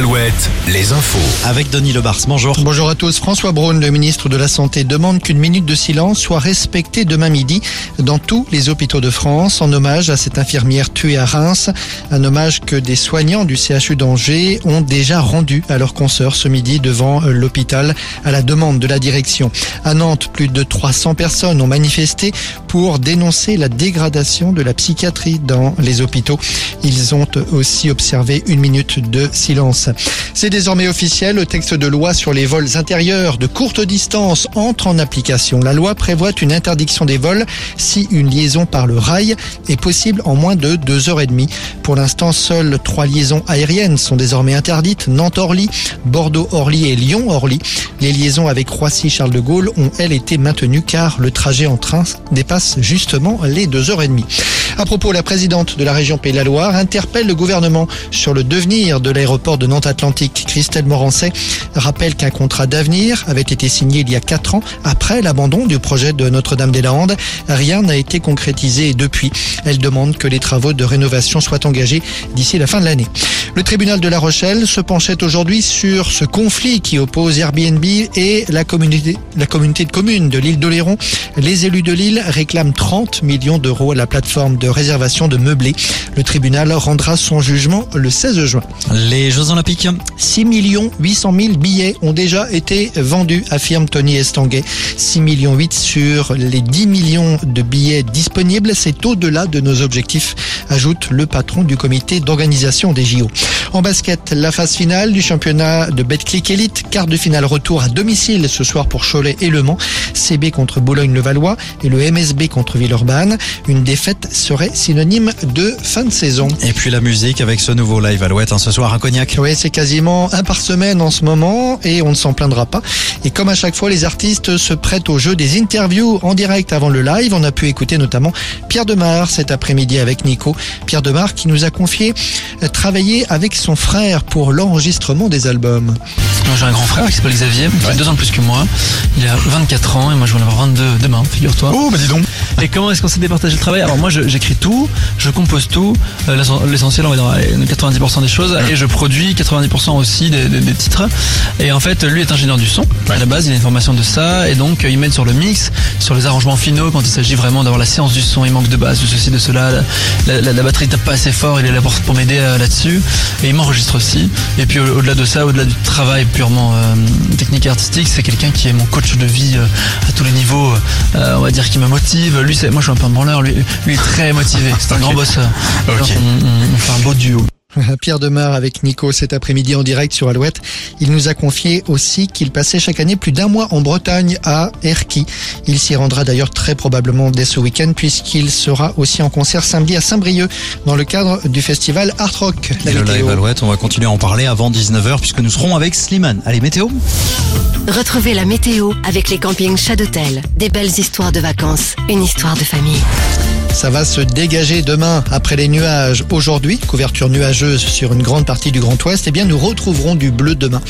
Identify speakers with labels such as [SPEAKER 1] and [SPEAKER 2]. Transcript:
[SPEAKER 1] Alouette, les infos.
[SPEAKER 2] Avec Denis Lebars, bonjour.
[SPEAKER 3] Bonjour à tous. François Braun, le ministre de la Santé, demande qu'une minute de silence soit respectée demain midi dans tous les hôpitaux de France en hommage à cette infirmière tuée à Reims. Un hommage que des soignants du CHU d'Angers ont déjà rendu à leurs consoeurs ce midi devant l'hôpital à la demande de la direction. À Nantes, plus de 300 personnes ont manifesté pour dénoncer la dégradation de la psychiatrie dans les hôpitaux. Ils ont aussi observé une minute de silence. C'est désormais officiel, le texte de loi sur les vols intérieurs de courte distance entre en application. La loi prévoit une interdiction des vols si une liaison par le rail est possible en moins de deux heures et demie. Pour l'instant, seules trois liaisons aériennes sont désormais interdites. Nantes-Orly, Bordeaux-Orly et Lyon-Orly. Les liaisons avec Roissy-Charles de Gaulle ont, elles, été maintenues car le trajet en train dépasse justement les deux heures et demie. À propos, la présidente de la région Pays de la Loire interpelle le gouvernement sur le devenir de l'aéroport de Nantes-Atlantique. Christelle Morancet rappelle qu'un contrat d'avenir avait été signé il y a quatre ans après l'abandon du projet de Notre-Dame-des-Landes. Rien n'a été concrétisé depuis. Elle demande que les travaux de rénovation soient engagés d'ici la fin de l'année. Le tribunal de La Rochelle se penchait aujourd'hui sur ce conflit qui oppose Airbnb et la communauté, la communauté de communes de l'île d'Oléron. Les élus de l'île réclament 30 millions d'euros à la plateforme de réservation de meublés. Le tribunal rendra son jugement le 16 juin.
[SPEAKER 2] Les Jeux Olympiques.
[SPEAKER 3] 6 800 000 billets ont déjà été vendus, affirme Tony Estanguet. 6 millions 8 sur les 10 millions de billets disponibles. C'est au-delà de nos objectifs, ajoute le patron du comité d'organisation des JO. En basket, la phase finale du championnat de Betclic Elite, quart de finale retour à domicile ce soir pour Cholet et Le Mans, CB contre Boulogne-le-Valois et le MSB contre Villeurbanne. Une défaite serait synonyme de fin de saison.
[SPEAKER 2] Et puis la musique avec ce nouveau live Alouette hein, ce soir à Cognac.
[SPEAKER 3] Oui, c'est quasiment un par semaine en ce moment et on ne s'en plaindra pas. Et comme à chaque fois, les artistes se prêtent au jeu des interviews en direct avant le live. On a pu écouter notamment Pierre Demar cet après-midi avec Nico. Pierre Demar qui nous a confié travailler avec son frère pour l'enregistrement des albums.
[SPEAKER 4] J'ai un grand frère qui s'appelle Xavier, qui a deux ans de plus que moi. Il a 24 ans et moi je vais en avoir 22 demain, figure-toi.
[SPEAKER 2] Oh, bah dis donc.
[SPEAKER 4] Et comment est-ce qu'on s'est départagé le travail? Alors moi j'écris tout, je compose tout, euh, l'essentiel on va dire 90% des choses, et je produis 90% aussi des, des, des, titres. Et en fait lui est ingénieur du son, à la base. Il a une formation de ça, et donc il m'aide sur le mix, sur les arrangements finaux, quand il s'agit vraiment d'avoir la séance du son, il manque de base, de ceci, de cela, la, la, la batterie tape pas assez fort, il est là pour, pour m'aider euh, là-dessus, et il m'enregistre aussi. Et puis au-delà de ça, au-delà du travail purement euh, technique et artistique, c'est quelqu'un qui est mon coach de vie euh, à tous les niveaux, euh, on va dire qui me motive. Lui, c'est, moi je suis un peu un branleur, lui, lui est très motivé, c'est un grand bosseur.
[SPEAKER 2] Okay.
[SPEAKER 4] On, on, on fait un beau duo.
[SPEAKER 3] Pierre Demar avec Nico cet après-midi en direct sur Alouette. Il nous a confié aussi qu'il passait chaque année plus d'un mois en Bretagne à Erquy. Il s'y rendra d'ailleurs très probablement dès ce week-end puisqu'il sera aussi en concert samedi à Saint-Brieuc dans le cadre du festival Art Rock.
[SPEAKER 2] Et le live Alouette, on va continuer à en parler avant 19h puisque nous serons avec Slimane. Allez, météo
[SPEAKER 5] Retrouvez la météo avec les campings Chat d'Hôtel. Des belles histoires de vacances, une histoire de famille.
[SPEAKER 3] Ça va se dégager demain après les nuages. Aujourd'hui, couverture nuageuse sur une grande partie du Grand Ouest, eh bien nous retrouverons du bleu demain.